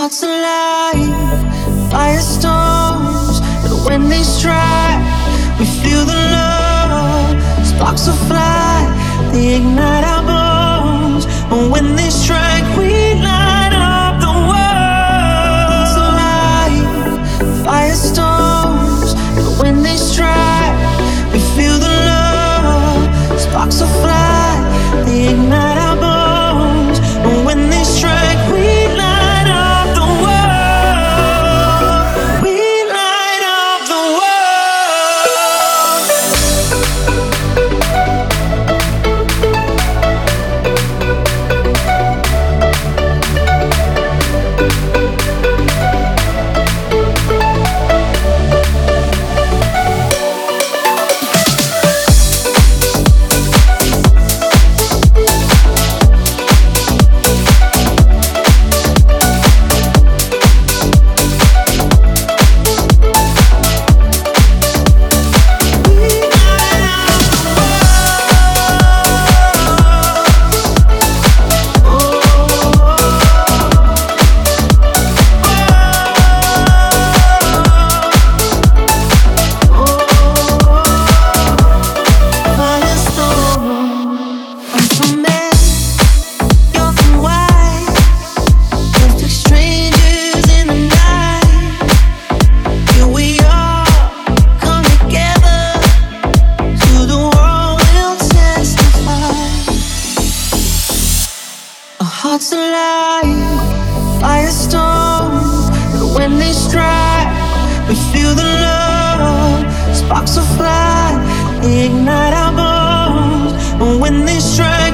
heart's alive, firestorms, and when they strike, we feel the love. Sparks will fly, they ignite our bones, and when they strike. Hearts alive, firestorms. And when they strike, we feel the love. Sparks will fly, ignite our bones. And when they strike,